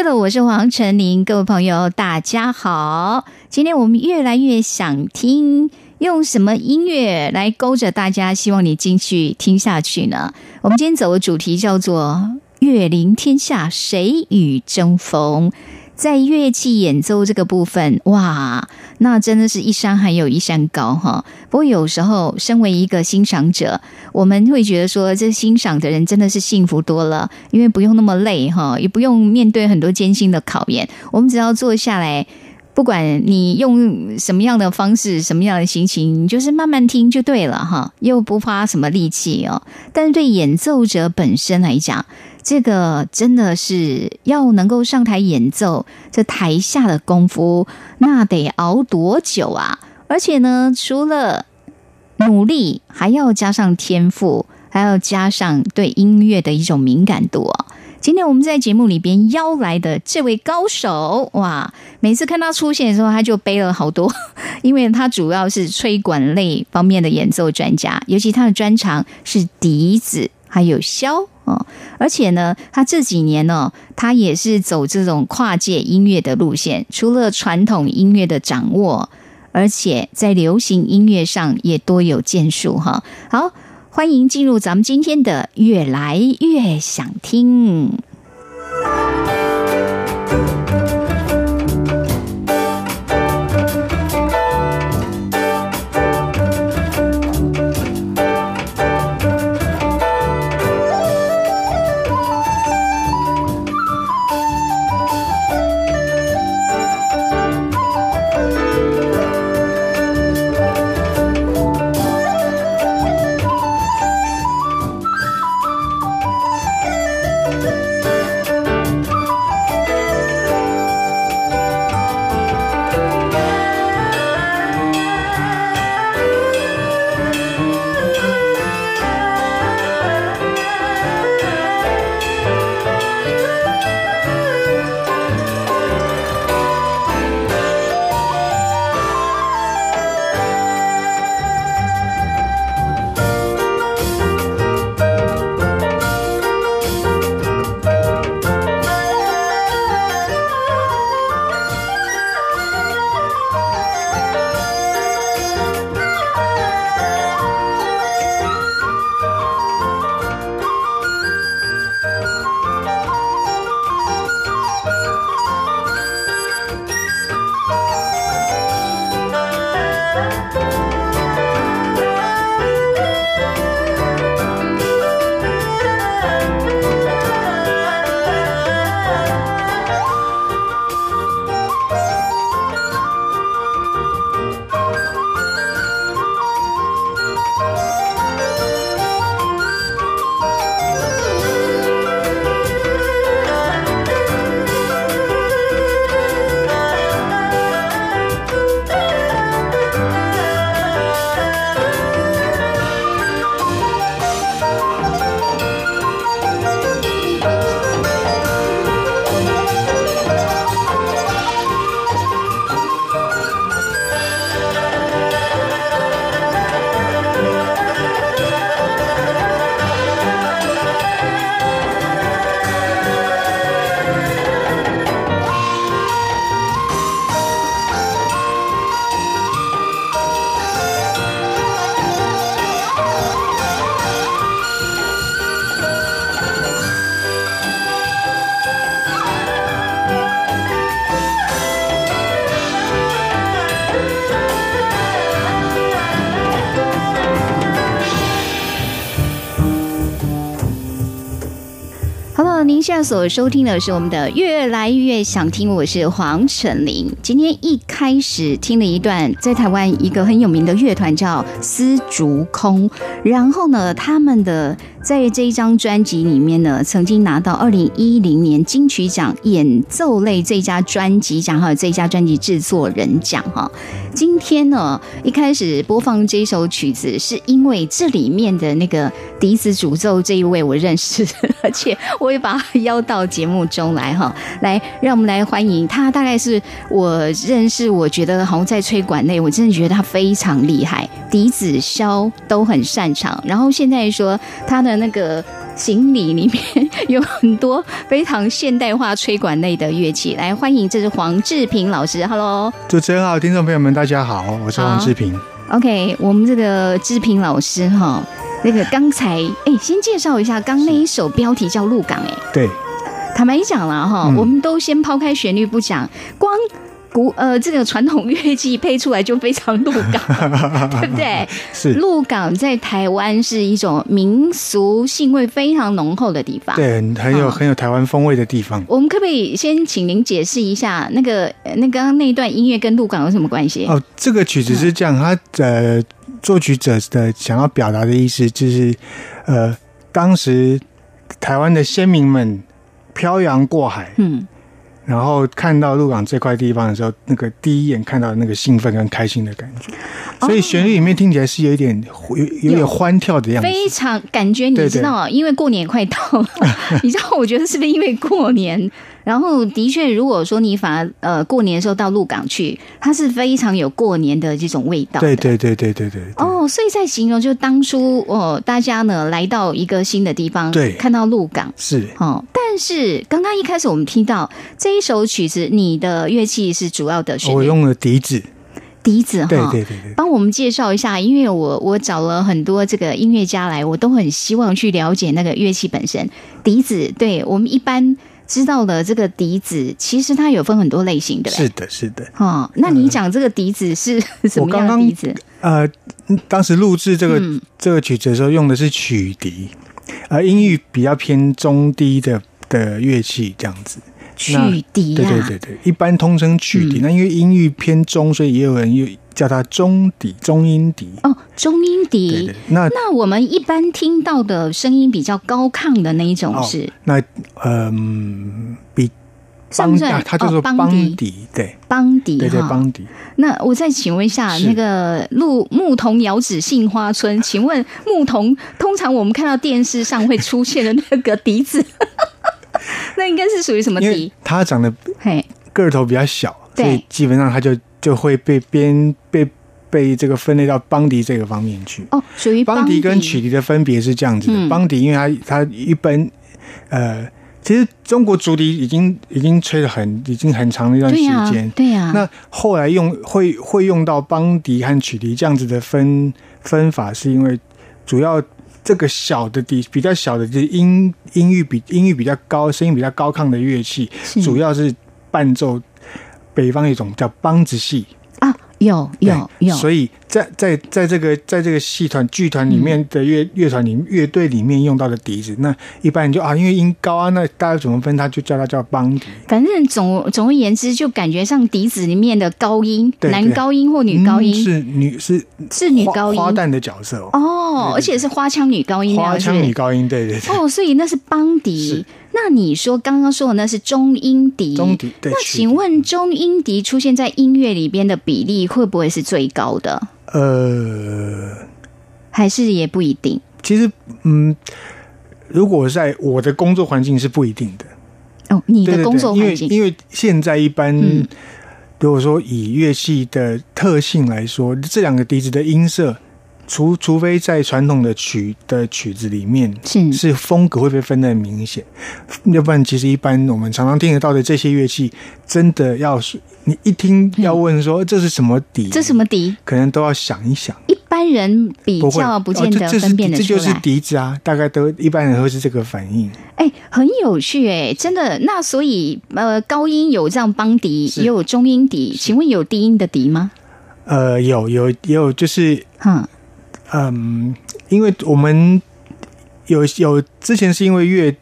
是的，我是黄晨林，各位朋友，大家好。今天我们越来越想听，用什么音乐来勾着大家，希望你进去听下去呢？我们今天走的主题叫做“月临天下，谁与争锋”。在乐器演奏这个部分，哇，那真的是一山还有一山高哈。不过有时候，身为一个欣赏者，我们会觉得说，这欣赏的人真的是幸福多了，因为不用那么累哈，也不用面对很多艰辛的考验，我们只要坐下来。不管你用什么样的方式、什么样的心情，你就是慢慢听就对了哈，又不花什么力气哦。但是对演奏者本身来讲，这个真的是要能够上台演奏，这台下的功夫那得熬多久啊！而且呢，除了努力，还要加上天赋，还要加上对音乐的一种敏感度啊。今天我们在节目里边邀来的这位高手，哇！每次看他出现的时候，他就背了好多，因为他主要是吹管类方面的演奏专家，尤其他的专长是笛子还有箫哦。而且呢，他这几年呢，他也是走这种跨界音乐的路线，除了传统音乐的掌握，而且在流行音乐上也多有建树哈。好。欢迎进入咱们今天的越来越想听。所收听的是我们的越来越想听，我是黄晨林。今天一开始听了一段，在台湾一个很有名的乐团叫丝竹空，然后呢，他们的在这一张专辑里面呢，曾经拿到二零一零年金曲奖演奏类最佳专辑奖，还有最佳专辑制作人奖哈。今天呢，一开始播放这首曲子，是因为这里面的那个笛子主奏这一位我认识，而且我也把他邀到节目中来哈。来，让我们来欢迎他，大概是我认识，我觉得好像在吹管内，我真的觉得他非常厉害，笛子、箫都很擅长。然后现在说他的那个行李里面有很多非常现代化吹管类的乐器，来欢迎，这是黄志平老师，Hello，主持人好，听众朋友们大家好，我是黄志平。OK，我们这个志平老师哈，那个刚才哎，先介绍一下刚那一首标题叫《鹿港》哎，对，坦白讲了哈，我们都先抛开旋律不讲，光。古呃，这个传统乐器配出来就非常鹿港，对不对？是鹿港在台湾是一种民俗性味非常浓厚的地方，对，很有很有台湾风味的地方。我们可不可以先请您解释一下，那个那刚刚那一段音乐跟鹿港有什么关系？哦，这个曲子是这样，他呃作曲者的想要表达的意思就是，呃，当时台湾的先民们漂洋过海，嗯。然后看到鹿港这块地方的时候，那个第一眼看到那个兴奋跟开心的感觉，所以旋律里面听起来是有一点有有点欢跳的样子，非常感觉你知道，因为过年快到了，你知道，我觉得是不是因为过年？然后的确，如果说你反而呃过年的时候到鹿港去，它是非常有过年的这种味道。对对对对对对。哦，所以在形容就当初哦，大家呢来到一个新的地方，对，看到鹿港是哦。但是刚刚一开始我们听到这一首曲子，你的乐器是主要的，我用了笛子。笛子哈，对对对对，帮我们介绍一下，因为我我找了很多这个音乐家来，我都很希望去了解那个乐器本身。笛子，对我们一般。知道了，这个笛子其实它有分很多类型的。是的，是的。哦，那你讲这个笛子是 什么样的笛子？呃，当时录制这个这个曲子的时候用的是曲笛，呃，音域比较偏中低的的乐器这样子。曲笛，对对对对，一般通称曲笛。那因为音域偏中，所以也有人又叫它中笛、中音笛。哦，中音笛。那那我们一般听到的声音比较高亢的那一种是？那嗯，比邦它叫做邦笛，对，邦笛，对对，邦笛。那我再请问一下，那个牧牧童遥指杏花村，请问牧童通常我们看到电视上会出现的那个笛子？那应该是属于什么笛？它长得嘿个头比较小，所以基本上它就就会被边被被这个分类到邦迪这个方面去。哦，属于邦迪跟曲笛的分别是这样子的。邦迪因为它它一般呃，其实中国竹笛已经已经吹了很已经很长的一段时间，对呀。那后来用会会用到邦迪和曲笛这样子的分分法，是因为主要。这个小的笛比较小的，就是音音域比音域比较高、声音比较高亢的乐器，主要是伴奏北方一种叫梆子戏啊，有有有，所以。在在在这个在这个戏团剧团里面的乐乐团里乐队里面用到的笛子，那一般人就啊，因为音高啊，那大家怎么分？他就叫它叫邦笛。反正总总而言之，就感觉像笛子里面的高音，男高音或女高音是女是是女高音花旦的角色哦，而且是花腔女高音，花腔女高音，对对对。哦，所以那是邦笛。那你说刚刚说的那是中音笛，中笛。那请问中音笛出现在音乐里边的比例会不会是最高的？呃，还是也不一定。其实，嗯，如果在我的工作环境是不一定的。哦，你的工作环境，因为现在一般，如果说以乐器的特性来说，这两个笛子的音色。除除非在传统的曲的曲子里面是是风格会被分得很明显，要不然其实一般我们常常听得到的这些乐器，真的要是你一听要问说这是什么笛，这什么笛，可能都要想一想。一般人比较不见得分辨得出来，这就是笛子啊，大概都一般人会是这个反应。哎，很有趣哎，真的。那所以呃，高音有这样邦笛，也有中音笛，请问有低音的笛吗？呃，有有也有，就是嗯。嗯，因为我们有有之前是因为乐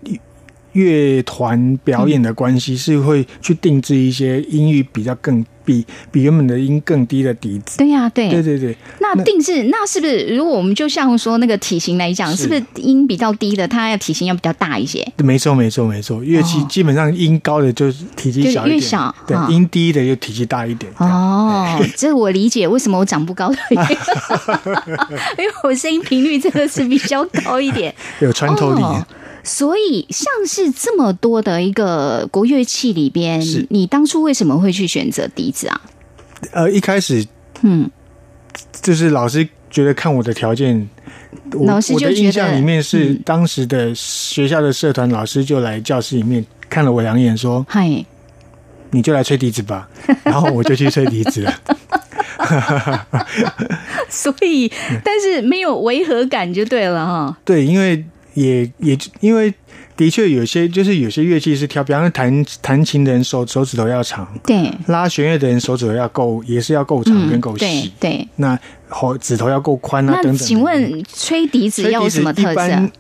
乐团表演的关系，是会去定制一些音域比较更比比原本的音更低的笛子。对呀，对对对对。那定制那是不是？如果我们就像说那个体型来讲，是不是音比较低的，它要体型要比较大一些？没错没错没错，乐器基本上音高的就是体积小一点，越小对，音低的就体积大一点。哦，这我理解为什么我长不高的原因，因为我声音频率真的是比较高一点，有穿透力。所以，像是这么多的一个国乐器里边，你当初为什么会去选择笛子啊？呃，一开始，嗯，就是老师觉得看我的条件，老师我的印象里面是当时的学校的社团老师就来教室里面看了我两眼，说：“嗨，你就来吹笛子吧。”然后我就去吹笛子了。所以，但是没有违和感就对了哈。对，因为。也也因为的确有些就是有些乐器是挑，比方说弹弹琴的人手手指头要长，对；拉弦乐的人手指头要够，也是要够长跟够细，对。那后指头要够宽啊，等等。请问吹笛子要什么特色？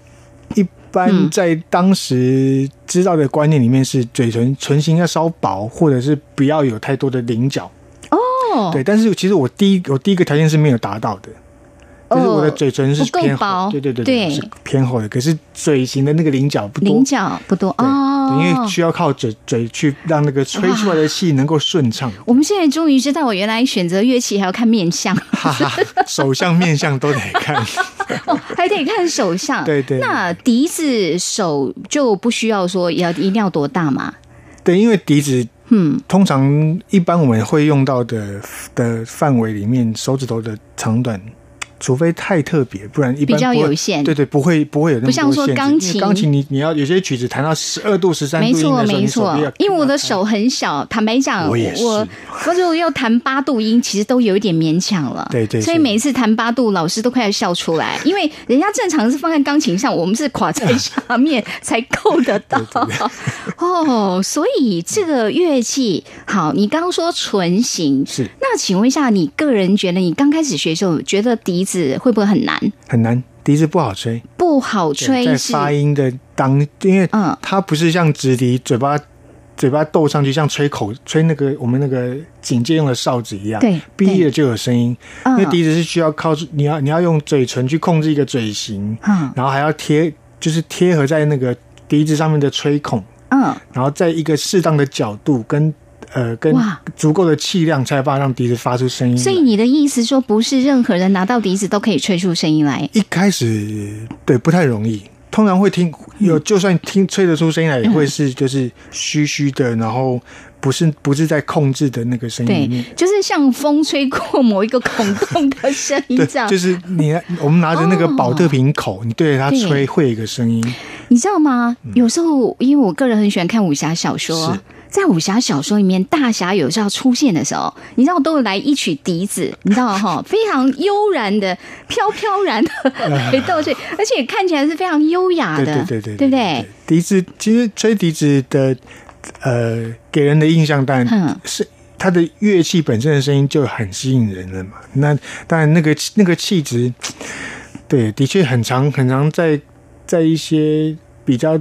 一般在当时知道的观念里面是嘴唇唇形要稍薄，或者是不要有太多的棱角。哦，对。但是其实我第一我第一个条件是没有达到的。就是我的嘴唇是偏薄，对对对对，是偏厚的。可是嘴型的那个棱角不多，棱角不多哦，因为需要靠嘴嘴去让那个吹出来的气能够顺畅。我们现在终于知道，我原来选择乐器还要看面相，手相面相都得看，哦，还得看手相。对对，那笛子手就不需要说要一定要多大嘛？对，因为笛子，嗯，通常一般我们会用到的的范围里面，手指头的长短。除非太特别，不然一般比较有限。对对，不会不会有那么多限制。钢琴，钢琴你你要有些曲子弹到十二度、十三度没错没错。因为我的手很小，坦白讲，我。我如果要弹八度音，其实都有一点勉强了。对对。所以每一次弹八度，老师都快要笑出来，因为人家正常是放在钢琴上，我们是垮在下面才够得到。哦，所以这个乐器好，你刚刚说唇形是。那请问一下，你个人觉得你刚开始学的时候，觉得笛子会不会很难？很难，笛子不好吹，不好吹。在发音的当，因为嗯，它不是像直笛，嘴巴嘴巴斗上去，像吹口吹那个我们那个警戒用的哨子一样，对，闭了就有声音。因为笛子是需要靠你要你要用嘴唇去控制一个嘴型，嗯，然后还要贴，就是贴合在那个笛子上面的吹孔，嗯，然后在一个适当的角度跟。呃，跟足够的气量才把让笛子发出声音。所以你的意思说，不是任何人拿到笛子都可以吹出声音来？一开始对不太容易，通常会听有，就算听吹得出声音来，也会是就是虚虚的，然后不是不是在控制的那个声音里面，就是像风吹过某一个孔洞的声音 这样。就是你我们拿着那个保特瓶口，你对着它吹，会有一个声音。你知道吗？有时候因为我个人很喜欢看武侠小说。在武侠小说里面，大侠有时候出现的时候，你知道都会来一曲笛子，你知道哈，非常悠然的、飘飘然的来奏去，而且看起来是非常优雅的，对对对，对不对？笛子其实吹笛子的，呃，给人的印象当然是它的乐器本身的声音就很吸引人了嘛。那当然，那个那个气质，对，的确很长很长，在在一些比较。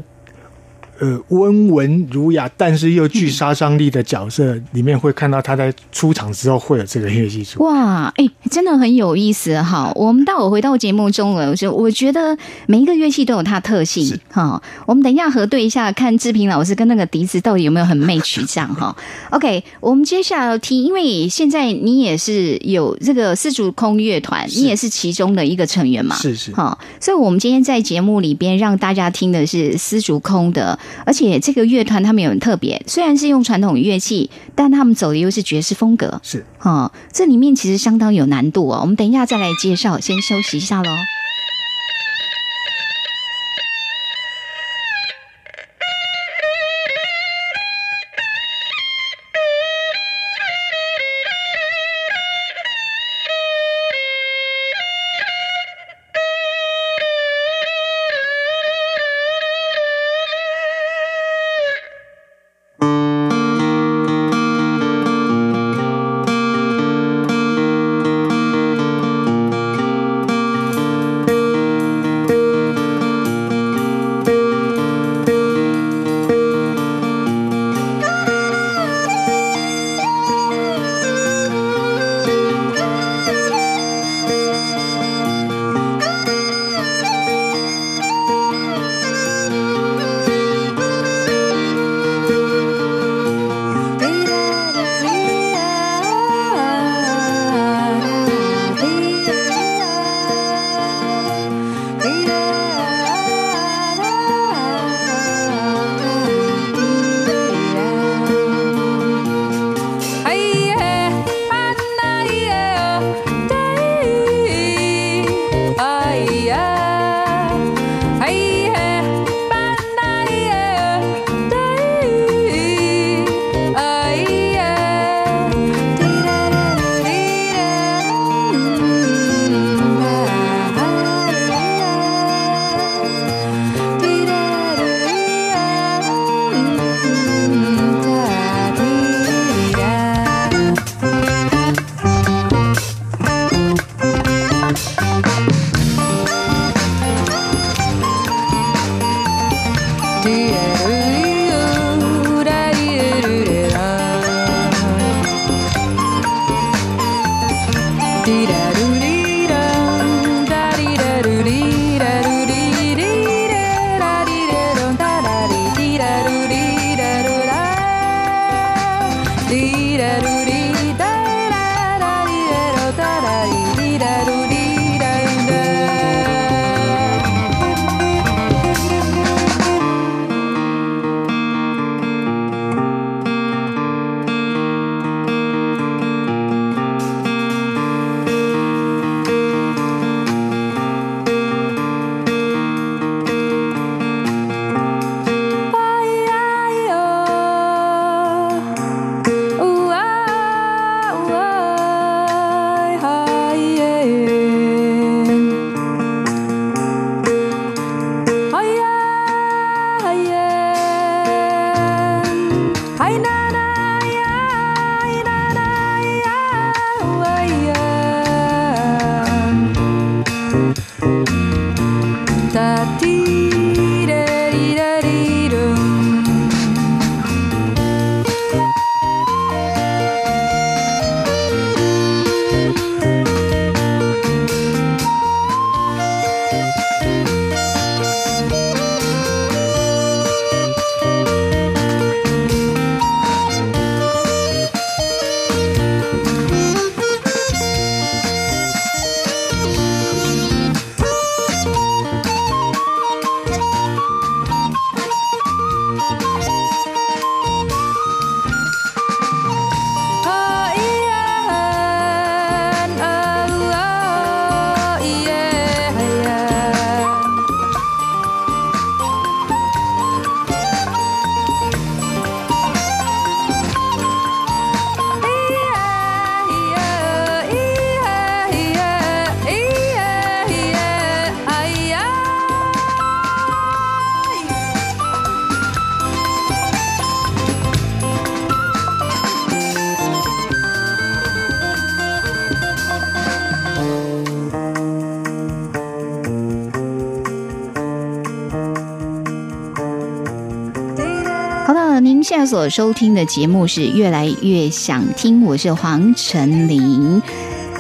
呃，温文儒雅，但是又具杀伤力的角色里面，会看到他在出场之后会有这个乐器出。哇，哎，真的很有意思哈！我们待会回到节目中了，就我觉得每一个乐器都有它特性哈。我们等一下核对一下，看志平老师跟那个笛子到底有没有很 match 这样哈。OK，我们接下来要听，因为现在你也是有这个四足空乐团，你也是其中的一个成员嘛？是是哈。所以，我们今天在节目里边让大家听的是丝竹空的。而且这个乐团他们有很特别，虽然是用传统乐器，但他们走的又是爵士风格。是哈，这里面其实相当有难度哦。我们等一下再来介绍，先休息一下喽。所收听的节目是越来越想听，我是黄晨林。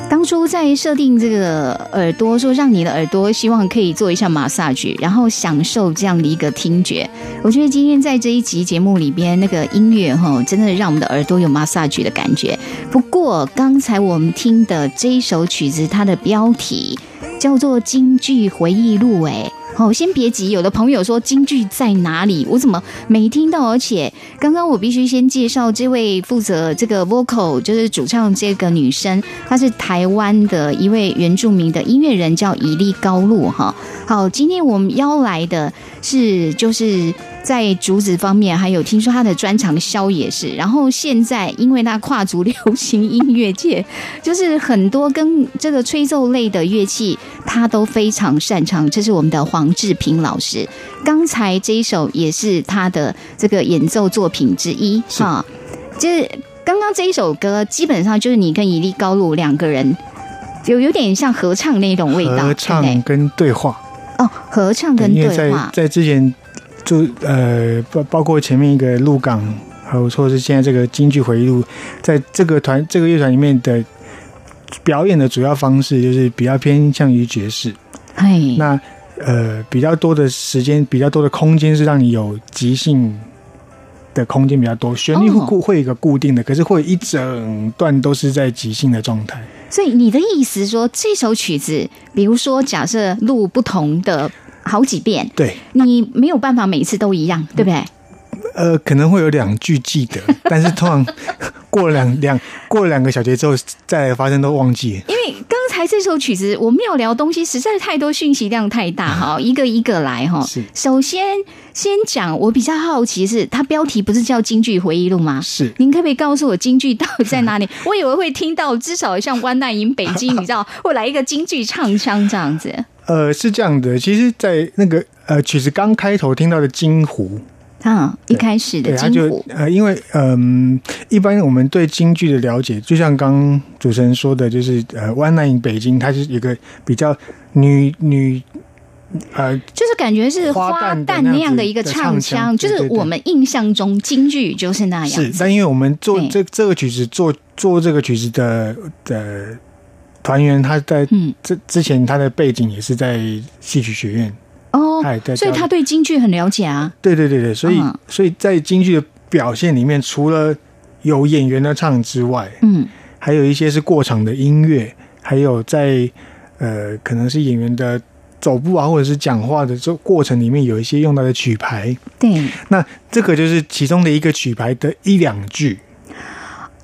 当初在设定这个耳朵，说让你的耳朵希望可以做一下 massage，然后享受这样的一个听觉。我觉得今天在这一集节目里边，那个音乐哈，真的让我们的耳朵有 massage 的感觉。不过刚才我们听的这一首曲子，它的标题叫做《京剧回忆录》，哎。好，先别急。有的朋友说京剧在哪里？我怎么没听到？而且刚刚我必须先介绍这位负责这个 vocal，就是主唱这个女生，她是台湾的一位原住民的音乐人，叫伊利高露。哈，好，今天我们邀来的是就是。在竹子方面，还有听说他的专长箫也是。然后现在，因为他跨足流行音乐界，就是很多跟这个吹奏类的乐器，他都非常擅长。这是我们的黄志平老师。刚才这一首也是他的这个演奏作品之一哈。就是刚刚这一首歌，基本上就是你跟伊利高露两个人，有有点像合唱那种味道。合唱跟对话哦，合唱跟对话，在之前。就呃包包括前面一个鹿港，还有说是现在这个京剧回忆录，在这个团这个乐团里面的表演的主要方式就是比较偏向于爵士。哎，那呃比较多的时间，比较多的空间是让你有即兴的空间比较多，旋律会固会一个固定的，可是会一整段都是在即兴的状态。所以你的意思说，这首曲子，比如说假设录不同的。好几遍，对，你没有办法每一次都一样，对不对？呃，可能会有两句记得，但是通常过了两两过了两个小节之后，再发生都忘记。因为刚才这首曲子，我们要聊东西实在太多，讯息量太大，哈，一个一个来，哈。是，首先先讲，我比较好奇是，它标题不是叫《京剧回忆录》吗？是，您可不可以告诉我京剧到底在哪里？我以为会听到至少像《湾难营北京》，你知道，会来一个京剧唱腔这样子。呃，是这样的，其实，在那个呃曲子刚开头听到的金湖，啊，一开始的金湖，呃，因为嗯，一般我们对京剧的了解，就像刚主持人说的，就是呃，One Night in 北京，它是一个比较女女，呃，就是感觉是花旦那样的一个唱腔，就是我们印象中京剧就是那样。是，但因为我们做这这个曲子，做做这个曲子的的。团员他在嗯，之之前他的背景也是在戏曲学院，哦他也在，教所以他对京剧很了解啊。对对对对，所以、嗯。所以在京剧的表现里面，除了有演员的唱之外，嗯，还有一些是过场的音乐，还有在呃可能是演员的走步啊，或者是讲话的这过程里面有一些用到的曲牌，对，那这个就是其中的一个曲牌的一两句，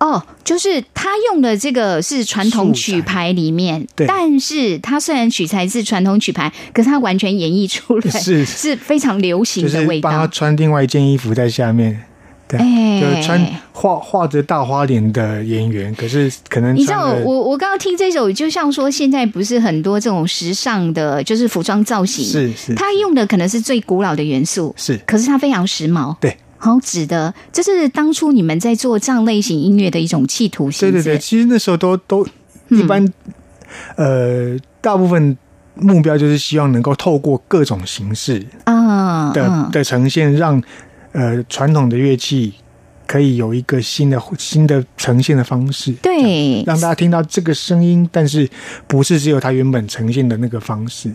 哦，就是他用的这个是传统曲牌里面，对。但是他虽然取材是传统曲牌，可是他完全演绎出来 是。是非常流行就是的味道。帮他穿另外一件衣服在下面。对，哎。就是穿画画着大花脸的演员，可是可能你知道我我刚刚听这首，就像说现在不是很多这种时尚的，就是服装造型，是是。他用的可能是最古老的元素，是。可是他非常时髦。对，好指的，这是当初你们在做这样类型音乐的一种企图心。对对对，其实那时候都都嗯一般，呃，大部分目标就是希望能够透过各种形式啊，的、嗯的呈现，让呃传统的乐器可以有一个新的新的呈现的方式，对，让大家听到这个声音，但是不是只有它原本呈现的那个方式。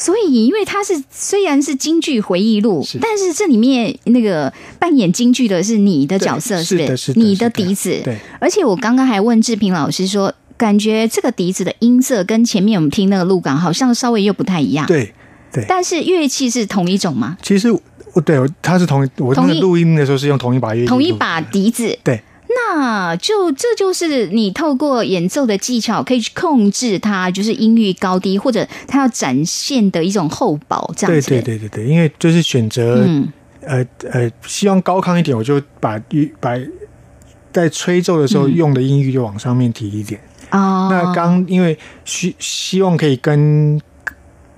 所以，因为它是虽然是京剧回忆录是，但是这里面那个扮演京剧的是你的角色，是不是的是的你的笛子，对，而且我刚刚还问志平老师说，感觉这个笛子的音色跟前面我们听那个鹿港好像稍微又不太一样。，对对，但是乐器是同一种吗？其实我对我它是同一我那录音的时候是用同一把乐器，同一把。笛子。对。那就这就是你透过演奏的技巧，可以去控制它，就是音域高低，或者它要展现的一种厚薄，这样对子。对对对对对，因为就是选择、嗯，呃呃，希望高亢一点，我就把乐把在吹奏的时候嗯。用的音域就往上面提一点。哦，那刚因为希希望可以跟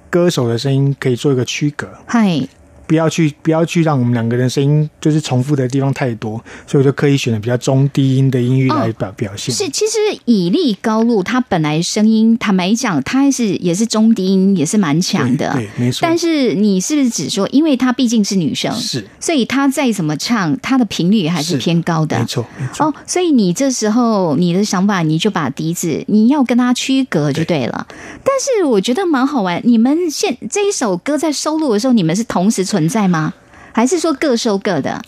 歌手的声音可以做一个区隔，嗨，不要去不要去让我们两个人声音就是重复的地方太多，所以我就刻意选了比较中低音的音域来表、表现。哦是，其实以力高露，他本来声音，坦白讲，它是也是中低音，也是蛮强的。对，对没错。但是你是不是只说，因为她毕竟是女生，是所以她再怎么唱，她的频率还是是偏高的没。错没错。哦，所以你这时候你的想法，你就把笛子你要跟她区隔就对了。但是我觉得蛮好玩，你们现这一首歌在收录的时候，你们是同时存在吗？还是说各收各的？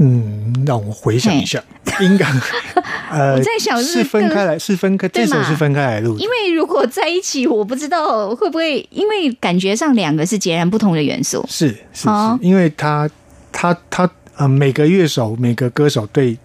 嗯，让我回想一下，应该 呃，我在想是是分开来，是分开，这首是分开来录因。为如果在一起，我不知道会不会，因为感觉上两个是截然不同的元素。是是哦是，因为他他他呃，每个乐手每个歌手对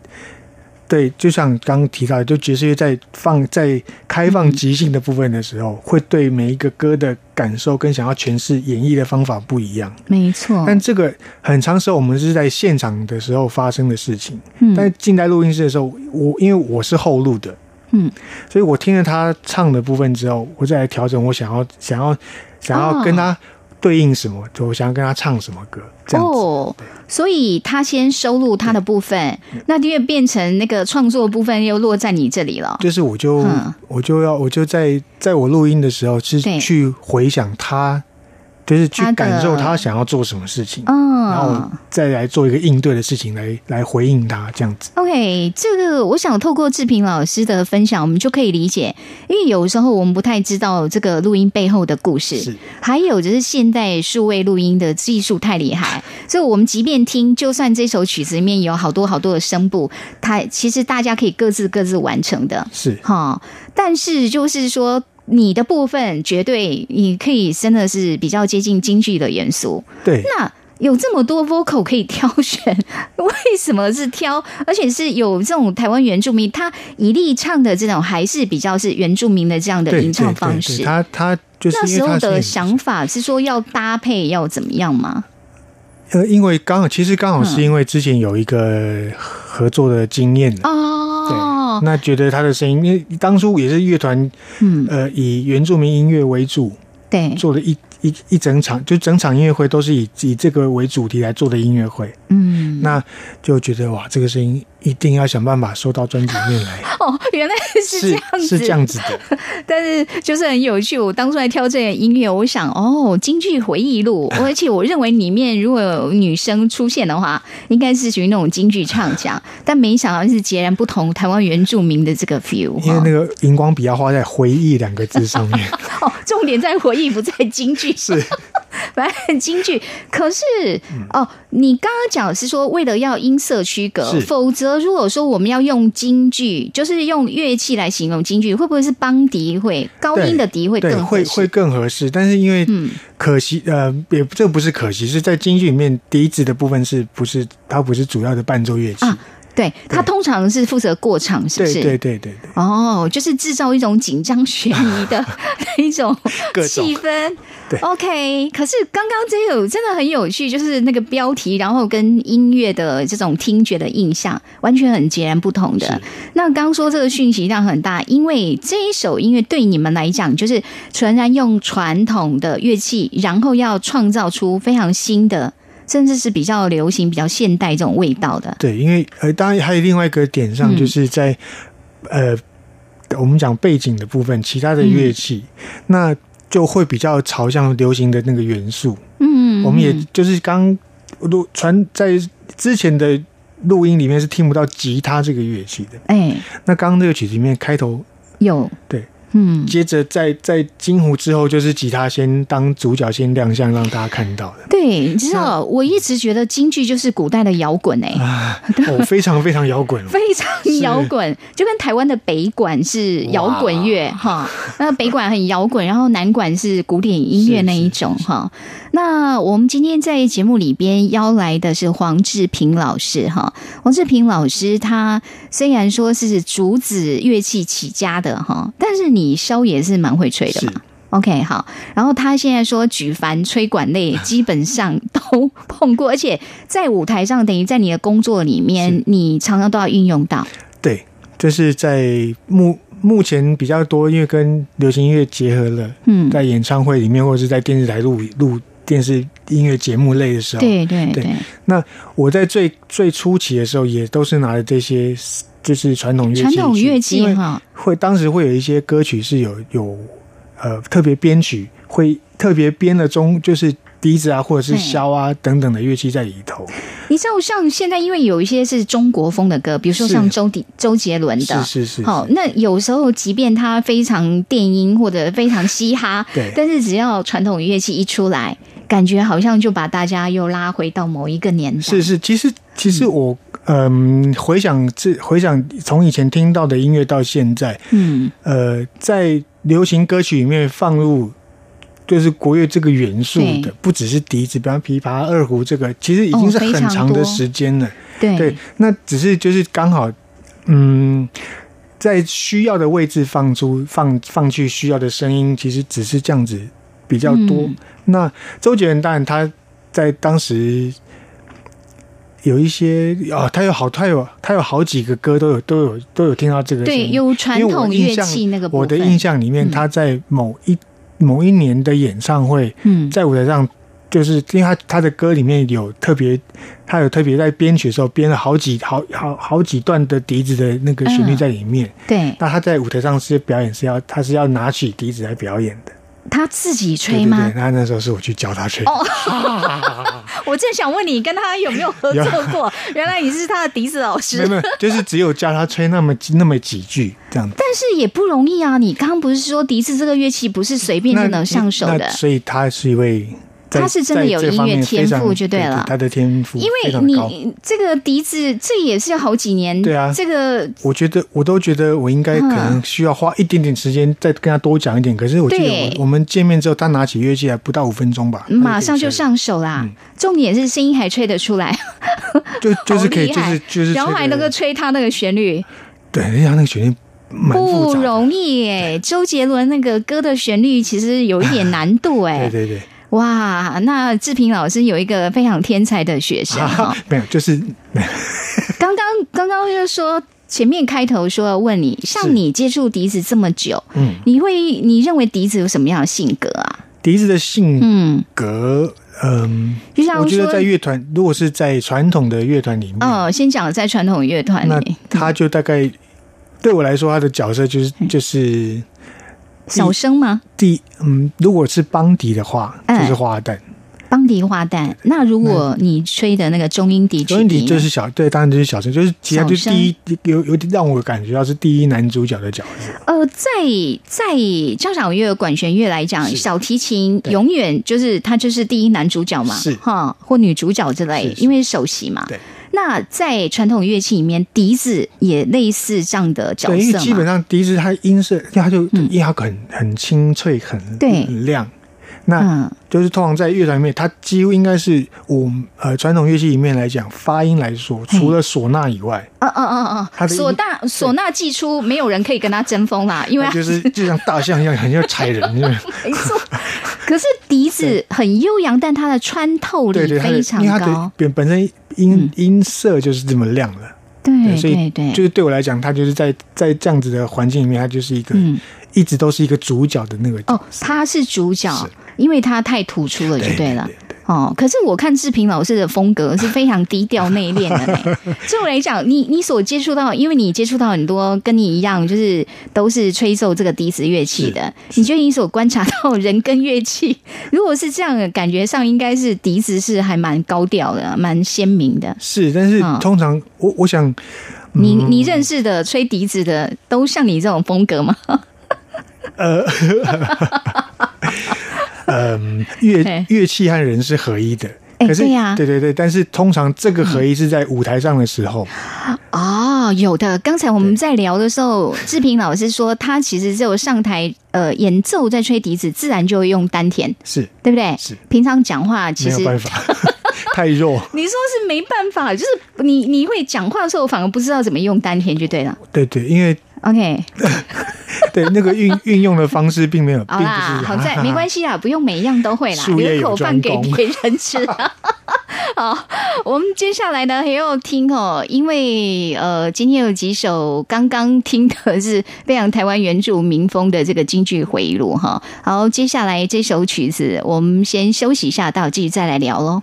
对，就像刚刚提到的，就爵士乐在放在开放即兴的部分的时候，会对每一个歌的感受跟想要诠释演绎的方法不一样。没错，但这个很长时候我们是在现场的时候发生的事情，嗯。但进在录音室的时候，我因为我是后录的，嗯，所以我听了他唱的部分之后，我再来调整我想要想要想要跟他对应什么，就我想要跟他唱什么歌，这样子。哦，所以他先收录他的部分，那就会变成那个创作部分又落在你这里了。就是我就、嗯我就要我就在在我录音的时候是去回想他，就是去感受他想要做什么事情，然后嗯再来做一个应对的事情来来回应他这样子。，OK，这个我想透过志平老师的分享，我们就可以理解，因为有时候我们不太知道这个录音背后的故事，是还有就是现代数位录音的技术太厉害，所以我们即便听，就算这首曲子里面有好多好多的声部，它其实大家可以各自各自完成的。是哈，但是就是说。你的部分绝对你可以真的是比较接近京剧的元素。对，那有这么多 vocal 可以挑选，为什么是挑？而且是有这种台湾原住民，他一力唱的这种，还是比较是原住民的这样的对吟唱方式。他他就是那时候的想法是说要搭配要怎么样吗？呃，因为刚好其实刚好是嗯因为之前有一个合作的经验啊哦，那觉得他的声音，因为当初也是乐团嗯，呃以原住民音乐为主，对，做了一一一整场，就整场音乐会都是以以这个为主题来做的音乐会。嗯，那就觉得哇，这个声音一定要想办法收到专辑里面来。哦，原来是这样子，是这样子的。但是就是很有趣，我当初来挑这个音乐，我想哦，京剧回忆录，而且我认为里面如果有女生出现的话，应该是属于那种京剧唱腔，但没想到是截然不同，台湾原住民的这个 feel。因为那个荧光笔要画在“回忆”两个字上面。哦，重点在回忆，不在京剧。是。反正很京剧，可是哦，你刚刚讲是说为了要音色区隔，否则如果说我们要用京剧，就是用乐器来形容京剧，会不会是邦笛会高音的笛会更会会更合适？但是因为可惜呃，也这不是可惜，是在京剧里面笛子的部分是不是它不是主要的伴奏乐器。对他通常是负责过场，是不是？对对对对。哦，就是制造一种紧张悬疑的那 一种气氛。对，OK。可是刚刚这有真的很有趣，就是那个标题，然后跟音乐的这种听觉的印象完全很截然不同的。那刚说这个讯息量很大，因为这一首音乐对你们来讲，就是纯然用传统的乐器，然后要创造出非常新的。甚至是比较流行、比较现代这种味道的。对，因为呃，当然还有另外一个点上，就是在呃，我们讲背景的部分，其他的乐器，那就会比较朝向流行的那个元素。嗯，我们也就是刚录传在之前的录音里面是听不到吉他这个乐器的。哎，那刚刚这个曲子里面开头有对。嗯，接着在在金湖之后，就是吉他先当主角先亮相，让大家看到的。对，你知道，我一直觉得京剧就是古代的摇滚哎，哦，非常非常摇滚，非常摇滚，就跟台湾的北管是摇滚乐哈，那北管很摇滚，然后南管是古典音乐那一种哈。那我们今天在节目里边邀来的是黄志平老师哈，黄志平老师他虽然说是竹子乐器起家的哈，但是你箫也是蛮会吹的嘛。OK，好，然后他现在说举凡吹管类基本上都碰过，而且在舞台上等于在你的工作里面，你常常都要运用到。对，就是在目目前比较多，因为跟流行音乐结合了，嗯，在演唱会里面或者是在电视台录录。电视音乐节目类的时候，对对对。那我在最最初期的时候，也都是拿着这些，就是传统乐器。传统乐器哈，会当时会有一些歌曲是有有呃特别编曲，会特别编的中就是笛子啊，或者是箫啊等等的乐器在里头。你知道，像现在因为有一些是中国风的歌，比如说像周迪周杰伦的，是是是。好，那有时候即便他非常电音或者非常嘻哈，对，但是只要传统乐器一出来。感觉好像就把大家又拉回到某一个年代。是是，其实其实我嗯回想这回想从以前听到的音乐到现在，嗯呃，在流行歌曲里面放入就是国乐这个元素的，不只是笛子，比方琵琶、二胡，这个其实已经是很长的时间了。对，那只是就是刚好嗯，在需要的位置放出放放去需要的声音，其实只是这样子比较多。那周杰伦当然他在当时有一些啊，他有好，他有他有好几个歌都有都有都有听到这个。对，有传统乐器那个。我的印象里面，他在某一某一年的演唱会，嗯，在舞台上，就是因为他他的歌里面有特别，他有特别在编曲的时候编了好几好好好几段的笛子的那个旋律在里面。对。那他在舞台上是表演是要他是要拿起笛子来表演的。他自己吹吗？对他那时候是我去教他吹。哦，我正想问你，跟他有没有合作过？原来你是他的笛子老师。没有，就是只有教他吹那么那么几句这样。但是也不容易啊！你刚刚不是说笛子这个乐器不是随便就能上手的？所以他是一位。他是真的有音乐天赋就对了，他的天赋，因为你这个笛子，这也是要好几年。对啊，这个我觉得我都觉得我应该可能需要花一点点时间再跟他多讲一点。可是我记得我们见面之后，他拿起乐器来不到五分钟吧，马上就上手啦。重点是声音还吹得出来，就就是可以，就是就是，然后还能够吹他那个旋律。对，人家那个旋律不容易哎。周杰伦那个歌的旋律其实有一点难度 哎。对对对。哇，那志平老师有一个非常天才的学生啊，没有，就是 刚刚刚刚就说前面开头说要问你，像你接触笛子这么久，嗯，你会你认为笛子有什么样的性格啊？笛子的性格，嗯，就像我觉得在乐团，如果是在传统的乐团里面，哦，先讲在传统乐团那里，他就大概对我来说，他的角色就是嗯。就是小生吗？第嗯，如果是邦迪的话，哎。就是花旦，邦迪花旦。那如果你吹的那个中音笛中音笛就是小，对，当然就是小声，就是其他就是第一有有点让我感觉到是第一男主角的角色，呃，在在交响乐、管弦乐来讲，小提琴永远就是他就是第一男主角嘛，是。哈，或女主角之类，因为首席嘛。对。那在传统乐器里面，笛子也类似这样的角对，因色为基本。上笛子它音色，它就嗯音它很很清脆，很对很亮。那嗯，就是通常在乐团里面，它几乎应该是我们呃传统乐器里面来讲，发音来说，除了唢呐以外，嗯嗯嗯嗯嗯，他的唢呐唢呐既出，没有人可以跟他争锋啦，因为就是 就像大象一样，很像踩人，就是没错。可是笛子很悠扬，但它的穿透力非常因为它的高。本本身音、音色就是这么亮的，对所以对对，就是对我来讲，它就是在在这样子的环境里面，它就是一个、嗯。一直都是一个主角的那个角哦，色他是主角。是，因为他太突出了，就对了。对对哦，可是我看志平老师的风格是非常低调内敛的呢。对我来讲，你你所接触到，因为你接触到很多跟你一样，就是都是吹奏这个笛子乐器的，你觉得你所观察到人跟乐器，如果是这样的感觉上，应该是笛子是还蛮高调的，蛮鲜明的。是，但是嗯通常我我想，你你认识的吹笛子的都像你这种风格吗？呃，嗯，乐乐器和人是合一的。哎可是，对呀对对对，但是通常这个合一是在舞台上的时候，哦，有的。刚才我们在聊的时候，志平老师说，他其实只有上台呃演奏在吹笛子，自然就会用丹田，是对不对？是平常讲话其实没有办法，太弱。你说是没办法，就是你你会讲话的时候，反而不知道怎么用丹田就对了。对对，因为 OK，对那个运运用的方式并没有，好啦，好在没关系啦，不用每一样都会啦，留口饭给别人吃。好，我们接下来呢还要听哦，因为呃，今天有几首刚刚听的是非常台湾原住民风的这个京剧回忆录哈。好，接下来这首曲子我们先休息一下，待会继续再来聊喽。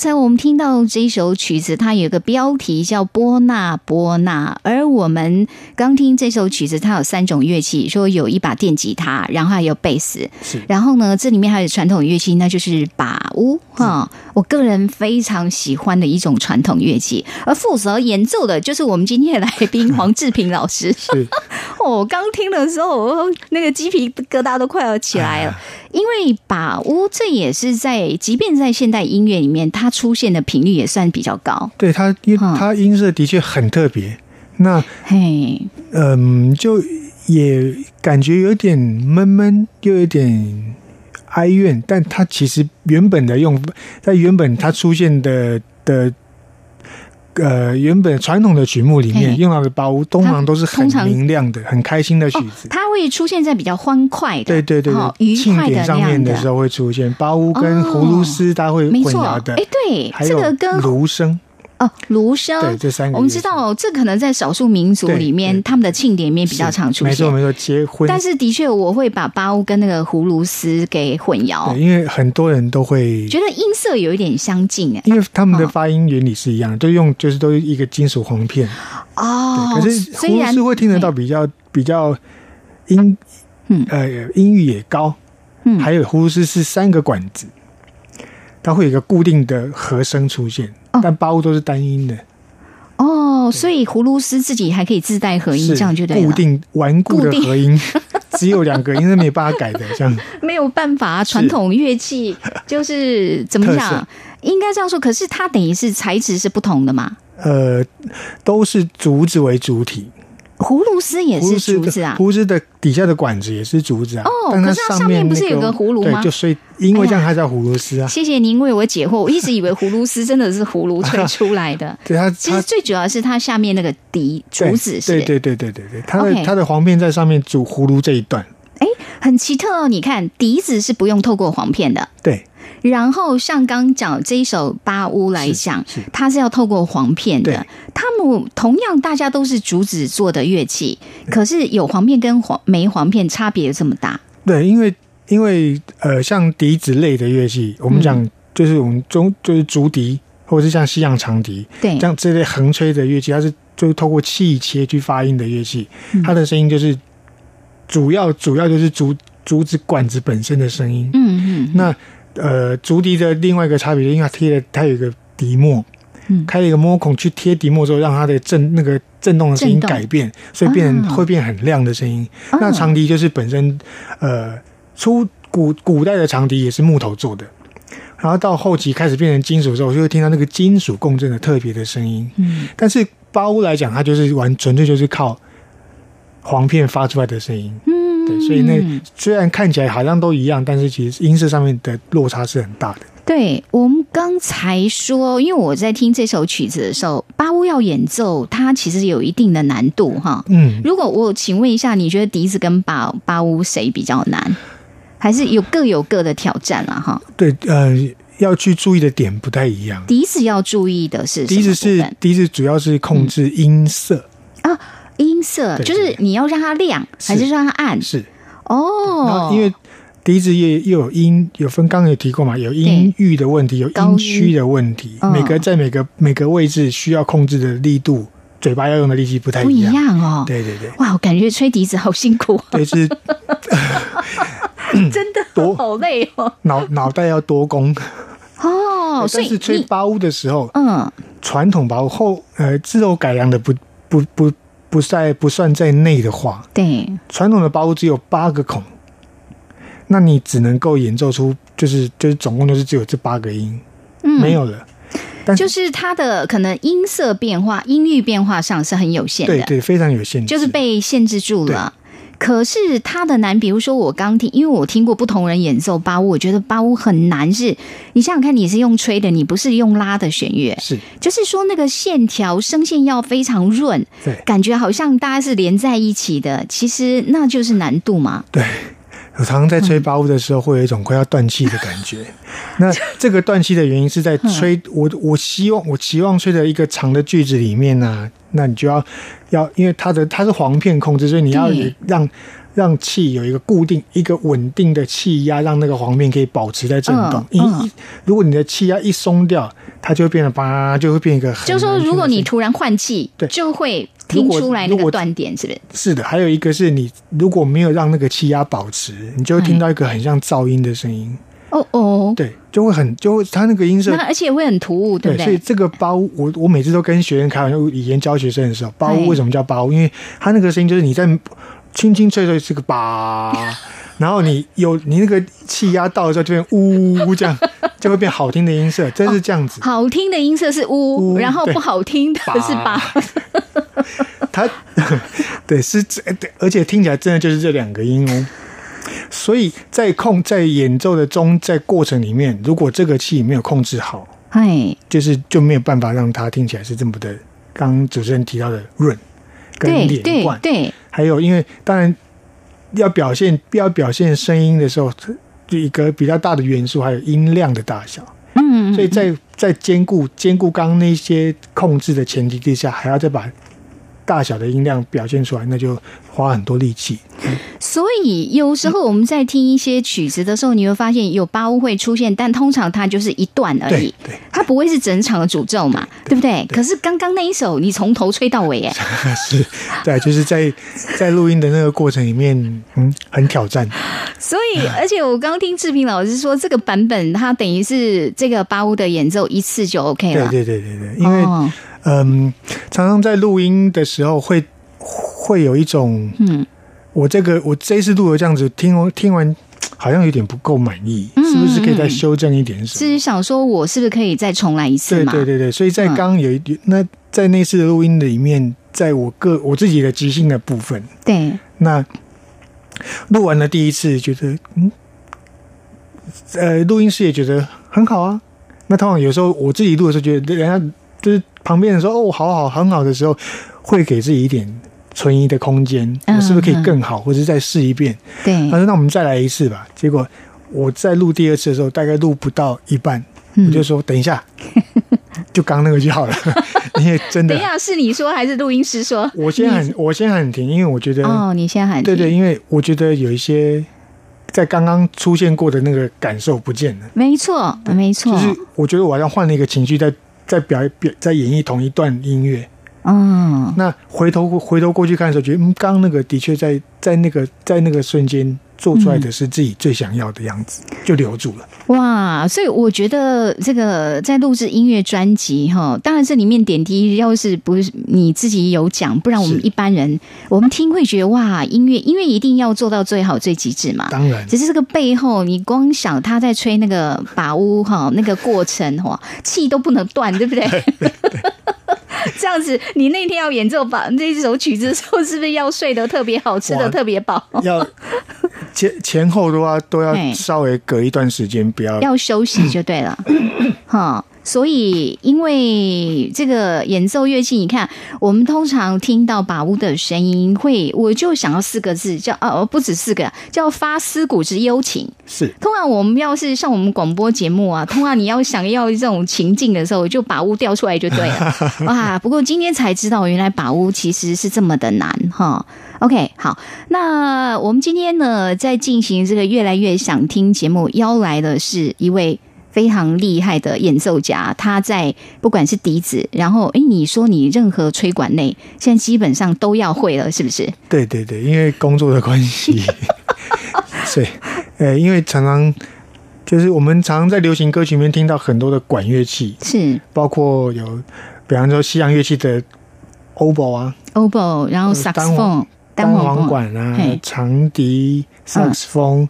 才我们听到这首曲子，它有个标题叫《波纳波纳》，而我们刚听这首曲子，它有三种乐器，说有一把电吉他，然后还有贝斯，然后呢，这里面还有传统乐器，那就是把乌哈。我个人非常喜欢的一种传统乐器，而负责演奏的就是我们今天的来宾黄志平老师。是，我刚听的时候，那个鸡皮疙瘩都快要起来了。因为把乌这也是在，即便在现代音乐里面，它出现的频率也算比较高。对它，因它音色的确很特别。那嘿，嗯，就也感觉有点闷闷，又有点哀怨。但它其实原本的用，在原本它出现的的。呃，原本传统的曲目里面用到的包，通常都是很明亮的、很开心的曲子。它会出现在比较欢快的，对对对愉快的上面的时候会出现包屋跟葫芦丝，它会混淆的。哎，对，这个跟芦笙。哦，芦笙，对这三个，我们知道这可能在少数民族里面，他们的庆典里面比较常出现。没错，没错，结婚。但是的确，我会把巴乌跟那个葫芦丝给混淆，因为很多人都会觉得音色有一点相近哎，因为他们的发音原理是一样的，都用就是都一个金属簧片。哦。可是葫芦丝会听得到比较比较音，嗯。呃音域也高，嗯，还有葫芦丝是三个管子，它会有一个固定的和声出现。但八五都是单音的哦，所以葫芦丝自己还可以自带合音，这样就对固定顽固的合音，只有两个音是没办法改的，这样 没有办法。传统乐器 就是怎么讲，应该这样说。可是它等于是材质是不同的嘛？呃，都是竹子为主体。葫芦丝也是竹子啊，葫芦丝的底下的管子也是竹子啊。哦，可是它上面不是有个葫芦吗？就所以因为这样它叫葫芦丝啊。谢谢您为我解惑，我一直以为葫芦丝真的是葫芦吹出来的。对它，其实最主要是它下面那个底竹子是。对对对对对对，它的它的簧片在上面煮葫芦这一段。哎，很奇特哦！你看笛子是不用透过簧片的。对。然后像刚讲这一首八屋来讲，它是要透过簧片的。他们同样大家都是竹子做的乐器，可是有簧片跟黄没簧片差别这么大。对，因为因为呃，像笛子类的乐器，我们讲就是我们中就是竹笛，或者是像西洋长笛，对，像这类横吹的乐器，它是就是透过气切去发音的乐器，它的声音就是主要主要就是竹竹子管子本身的声音。嗯嗯，那。呃，竹笛的另外一个差别，因为它贴了，它有一个笛膜，嗯，开了一个摸孔去贴笛膜之后，让它的震那个震动的声音改变，所以变会变很亮的声音。那长笛就是本身，呃，出古古代的长笛也是木头做的，然后到后期开始变成金属之后，就会听到那个金属共振的特别的声音。嗯，但是包屋来讲，它就是完纯粹就是靠簧片发出来的声音。嗯。所以那虽然看起来好像都一样，但是其实音色上面的落差是很大的。对我们刚才说，因为我在听这首曲子的时候，巴乌要演奏，它其实有一定的难度哈。嗯，如果我请问一下，你觉得笛子跟巴巴乌谁比较难？还是有各有各的挑战了哈？对，呃，要去注意的点不太一样。笛子要注意的是，笛子是笛子主要是控制音色啊，音色就是你要让它亮还是让它暗？是哦，因为。笛子也又有音，有分，刚刚有提过嘛？有音域的问题，有音区的问题。每个在每个每个位置需要控制的力度，嘴巴要用的力气不太一样哦。对对对，哇，我感觉吹笛子好辛苦。对，是，真的多好累哦。脑脑袋要多功哦。但是吹八屋的时候，嗯，传统八屋后呃，自后改良的不不不不在不算在内的话，对，传统的八屋只有八个孔。那你只能够演奏出，就是就是总共就是只有这八个音，嗯没有了。但就是它的可能音色变化、音域变化上是很有限的，对对，非常有限，就是被限制住了。可是它的难，比如说我刚听，因为我听过不同人演奏八乌，我觉得八乌很难。是你想想看，你是用吹的，你不是用拉的弦乐，是就是说那个线条声线要非常润，对，感觉好像大家是连在一起的，其实那就是难度嘛，对。我常常在吹八五的时候，会有一种快要断气的感觉。那这个断气的原因是在吹我，我希望我期望吹的一个长的句子里面呢，那你就要要，因为它的它是簧片控制，所以你要让让气有一个固定、一个稳定的气压，让那个簧片可以保持在震动。一一如果你的气压一松掉，它就会变得叭，就会变一个。就是说，如果你突然换气，对，就会。听出来那个断点是不是？是的，还有一个是你如果没有让那个气压保持，你就会听到一个很像噪音的声音。哦哦，对，就会很就会它那个音色，而且会很突兀，对不对？所以这个包我我每次都跟学生开玩笑，以前教学生的时候，包为什么叫包？因为它那个声音就是你在轻轻吹吹是个吧，然后你有你那个气压到的时候就变呜这样，就会变好听的音色，真是这样子。好听的音色是呜，然后不好听的是吧。它对是这，而且听起来真的就是这两个音哦。所以在控在演奏的中，在过程里面，如果这个气没有控制好，哎，就是就没有办法让它听起来是这么的。刚主持人提到的润跟连贯，对，还有因为当然要表现要表现声音的时候，就一个比较大的元素，还有音量的大小。嗯，所以在在兼顾兼顾刚刚那些控制的前提之下，还要再把。大小的音量表现出来，那就花很多力气。所以有时候我们在听一些曲子的时候，你会发现有八屋会出现，但通常它就是一段而已，对，它不会是整场的诅咒嘛，对不对？可是刚刚那一首，你从头吹到尾，哎，是，对，就是在在录音的那个过程里面，嗯，很挑战。所以，而且我刚刚听志平老师说，这个版本它等于是这个八屋的演奏一次就 OK 了，对对对对对，因为。嗯，常常在录音的时候会会有一种，嗯，我这个我这一次录的这样子，听完听完好像有点不够满意，是不是可以再修正一点？什么？是想说我是不是可以再重来一次？对对对对，所以在刚刚有一那在那次的录音里面，在我个我自己的即兴的部分，对，那录完了第一次，觉得嗯，呃，录音师也觉得很好啊。那通常有时候我自己录的时候，觉得人家就是。旁边人说哦，好好很好的时候，会给自己一点存疑的空间，我是不是可以更好，或者再试一遍？对，他说那我们再来一次吧。结果我在录第二次的时候，大概录不到一半，我就说等一下，就刚那个就好了。因为真的，等一下是你说还是录音师说？我先喊，我先喊停，因为我觉得哦，你先喊对对，因为我觉得有一些在刚刚出现过的那个感受不见了。没错，没错，就是我觉得我好像换了一个情绪在。在表表在演绎同一段音乐，嗯，那回头回头过去看的时候，觉得嗯，刚刚那个的确在在那个在那个瞬间做出来的是自己最想要的样子，就留住了。哇，所以我觉得这个在录制音乐专辑哈，当然这里面点滴要是不是你自己有讲，不然我们一般人我们听会觉得哇，音乐音乐一定要做到最好最极致嘛。当然，只是这个背后，你光想他在吹那个把屋哈，那个过程哈，气都不能断，对不对？这样子，你那天要演奏把那首曲子的时候，是不是要睡得特别好，吃的特别饱？要前前后的话都要稍微隔一段时间，不要要休息就对了，哈。所以，因为这个演奏乐器，你看，我们通常听到把屋的声音，会我就想要四个字，叫呃，不止四个，叫发思古之幽情。是，通常我们要是像我们广播节目啊，通常你要想要这种情境的时候，就把屋调出来就对了。哇，不过今天才知道，原来把屋其实是这么的难哈。OK，好，那我们今天呢，在进行这个越来越想听节目，邀来的是一位。非常厉害的演奏家，他在不管是笛子，然后哎，你说你任何吹管类，现在基本上都要会了，是不是？对对对，因为工作的关系，对，呃，因为常常就是我们常常在流行歌曲里面听到很多的管乐器，是包括有，比方说西洋乐器的 oboe 啊，oboe，然后萨克斯风、单簧管啊，长笛、萨克斯风，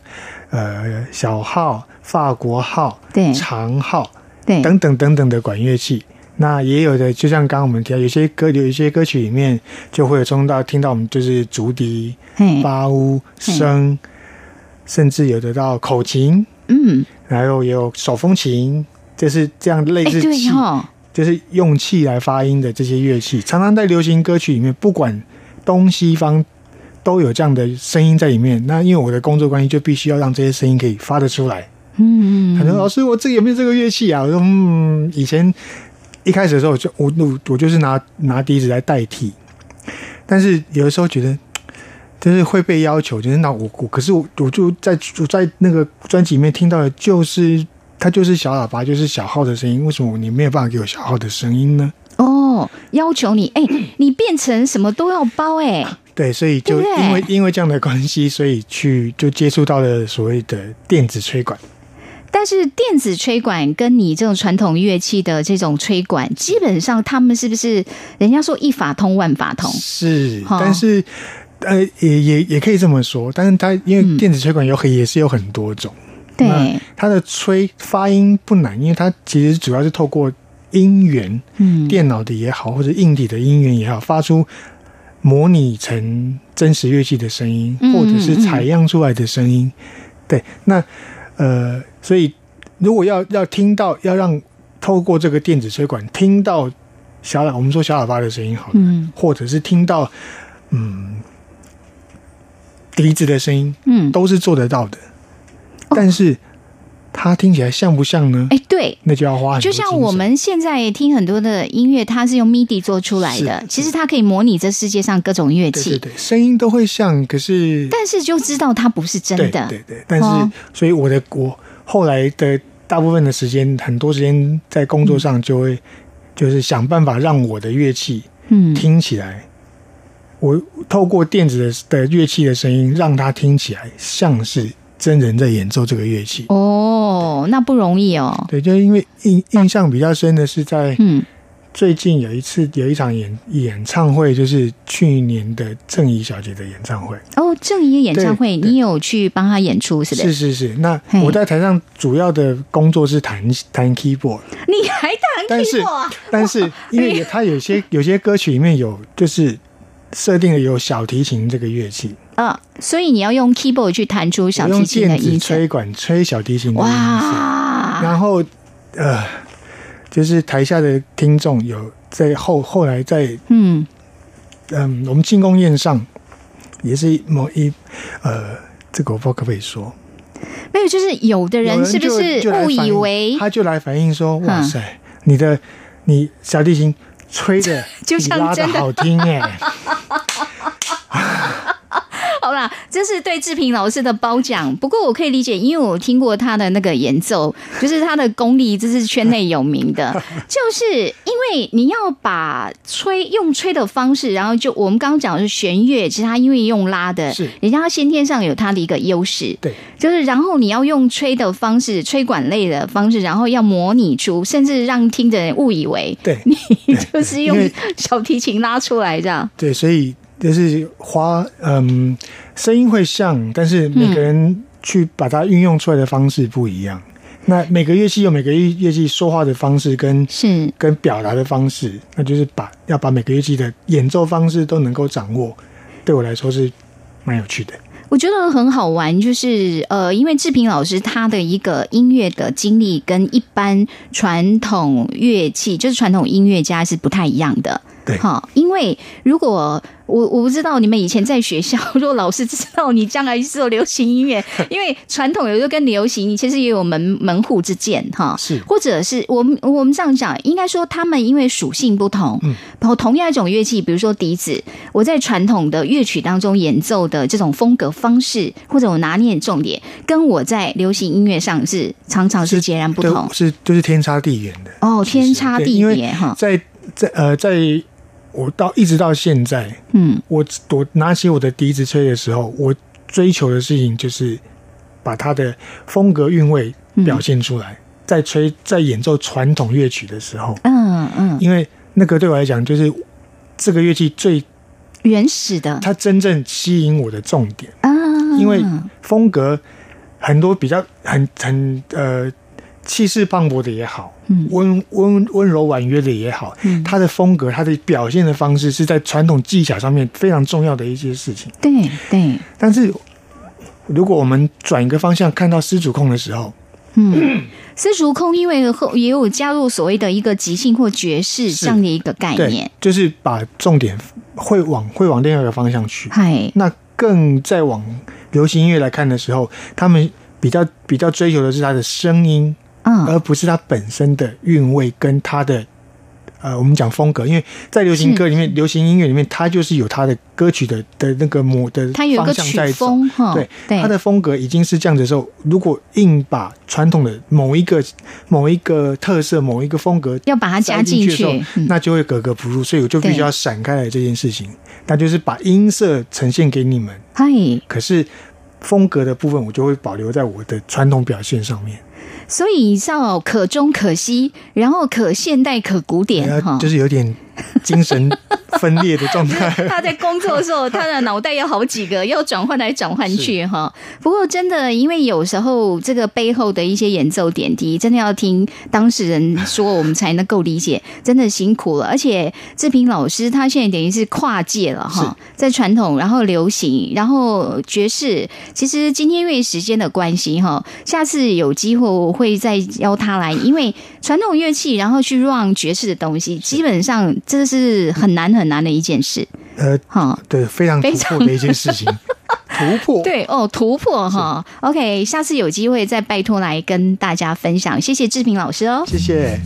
呃，小号。法国号、对。长号、对。等等等等的管乐器，那也有的，就像刚刚我们提到，有些歌有一些歌曲里面就会有中到听到我们就是竹笛、八乌声，甚至有得到口琴，嗯，然后也有手风琴，就是这样类似气，就是用气来发音的这些乐器，常常在流行歌曲里面，不管东西方都有这样的声音在里面。那因为我的工作关系，就必须要让这些声音可以发得出来。嗯，他说：“老师，我这有没有这个乐器啊？”我说：“嗯，以前一开始的时候，就我我我就是拿拿笛子来代替，但是有的时候觉得就是会被要求，就是那我我可是我我就在我在那个专辑里面听到的就是它就是小喇叭，就是小号的声音，为什么你没有办法给我小号的声音呢？”哦，要求你哎，你变成什么都要包哎，对，所以就因为因为这样的关系，所以去就接触到了所谓的电子吹管。但是电子吹管跟你这种传统乐器的这种吹管，基本上他们是不是人家说一法通万法通？是，但是呃，也也也可以这么说。但是它因为电子吹管有很也是有很多种，对它的吹发音不难，因为它其实主要是透过音源，嗯，电脑的也好，或者硬体的音源也好，发出模拟成真实乐器的声音，或者是采样出来的声音。对，那。呃，所以如果要要听到，要让透过这个电子吹管听到小喇，我们说小喇叭的声音，好，嗯，或者是听到嗯笛子的声音，嗯，都是做得到的。但是它听起来像不像呢？哎，对，那就要花。就像我们现在听很多的音乐，它是用 MIDI 做出来的，其实它可以模拟这世界上各种乐器，对对，声音都会像，可是但是就知道它不是真的，对对。但是，所以我的我后来的大部分的时间，很多时间在工作上就会就是想办法让我的乐器嗯听起来，我透过电子的的乐器的声音，让它听起来像是。真人在演奏这个乐器哦，那不容易哦。对，就是因为印印象比较深的是在嗯最近有一次有一场演演唱会，就是去年的郑怡小姐的演唱会。哦，郑怡的演唱会，你有去帮她演出是不是？是是是。那我在台上主要的工作是弹弹 keyboard，你还弹 keyboard？但是但是因为他有些有些歌曲里面有就是设定了有小提琴这个乐器。啊，所以你要用 keyboard 去弹出小提琴的音色，吹管吹小提琴的音哇！然后呃，就是台下的听众有在后后来在嗯。嗯，我们庆功宴上也是某一呃，这个我不知道可不可以说，没有，就是有的人是不是误以为他就来反映说，哇塞，你的你小提琴吹的 就像真的好听哎。好啦，这是对志平老师的褒奖。不过我可以理解，因为我听过他的那个演奏，就是他的功力，这是圈内有名的。就是因为你要把吹用吹的方式，然后就我们刚刚讲的是弦乐，其实他因为用拉的，是人家先天上有他的一个优势。对，就是然后你要用吹的方式，吹管类的方式，然后要模拟出，甚至让听的人误以为对你 就是用小提琴拉出来这样。对，所以。就是花，嗯，声音会像，但是每个人去把它运用出来的方式不一样。那每个乐器有每个乐乐器说话的方式跟是跟表达的方式，那就是把要把每个乐器的演奏方式都能够掌握，对我来说是蛮有趣的。我觉得很好玩，就是呃，因为志平老师他的一个音乐的经历跟一般传统乐器，就是传统音乐家是不太一样的。对，好，因为如果我我不知道你们以前在学校，如果老师知道你将来是做流行音乐，因为传统有时候跟流行其实也有门门户之见哈，是，或者是我们我们这样讲，应该说他们因为属性不同，嗯，然后同样一种乐器，比如说笛子，我在传统的乐曲当中演奏的这种风格方式，或者我拿捏重点，跟我在流行音乐上是常常是截然不同，是就是天差地远的哦，天差地别哈，在在呃在。我到一直到现在，嗯，我我拿起我的笛子吹的时候，我追求的事情就是把它的风格韵味表现出来。在吹在演奏传统乐曲的时候，嗯嗯，因为那个对我来讲就是这个乐器最原始的，它真正吸引我的重点啊。因为风格很多比较很很呃。气势磅礴的也好，温温温柔婉约的也好，他的风格，他的表现的方式是在传统技巧上面非常重要的一些事情。对对。但是，如果我们转一个方向看到丝竹控的时候，嗯，丝竹控因为后也有加入所谓的一个即兴或爵士这样的一个概念，就是把重点会往会往另外一个方向去。嗨，那更在往流行音乐来看的时候，他们比较比较追求的是他的声音。而不是它本身的韵味跟它的呃，我们讲风格，因为在流行歌里面、流行音乐里面，它就是有它的歌曲的的那个模的方向在走。对，它的风格已经是这样子的时候，如果硬把传统的某一个某一个特色、某一个风格要把它加进去，那就会格格不入。所以我就必须要闪开来这件事情，那就是把音色呈现给你们。嗨，可是风格的部分，我就会保留在我的传统表现上面。所以叫可中可西，然后可现代可古典，哈，就是有点。精神分裂的状态。他在工作的时候，他的脑袋有好几个要转换来转换去哈。不过真的，因为有时候这个背后的一些演奏点滴，真的要听当事人说，我们才能够理解。真的辛苦了，而且志平老师他现在等于是跨界了哈，在传统，然后流行，然后爵士。其实今天因为时间的关系哈，下次有机会我会再邀他来，因为传统乐器，然后去 run 爵士的东西，基本上这是很难很难的一件事。呃，哈，对，非常突破的一件事情，突破。对哦，突破哈。OK，下次有机会再拜托来跟大家分享，谢谢志平老师哦，谢谢。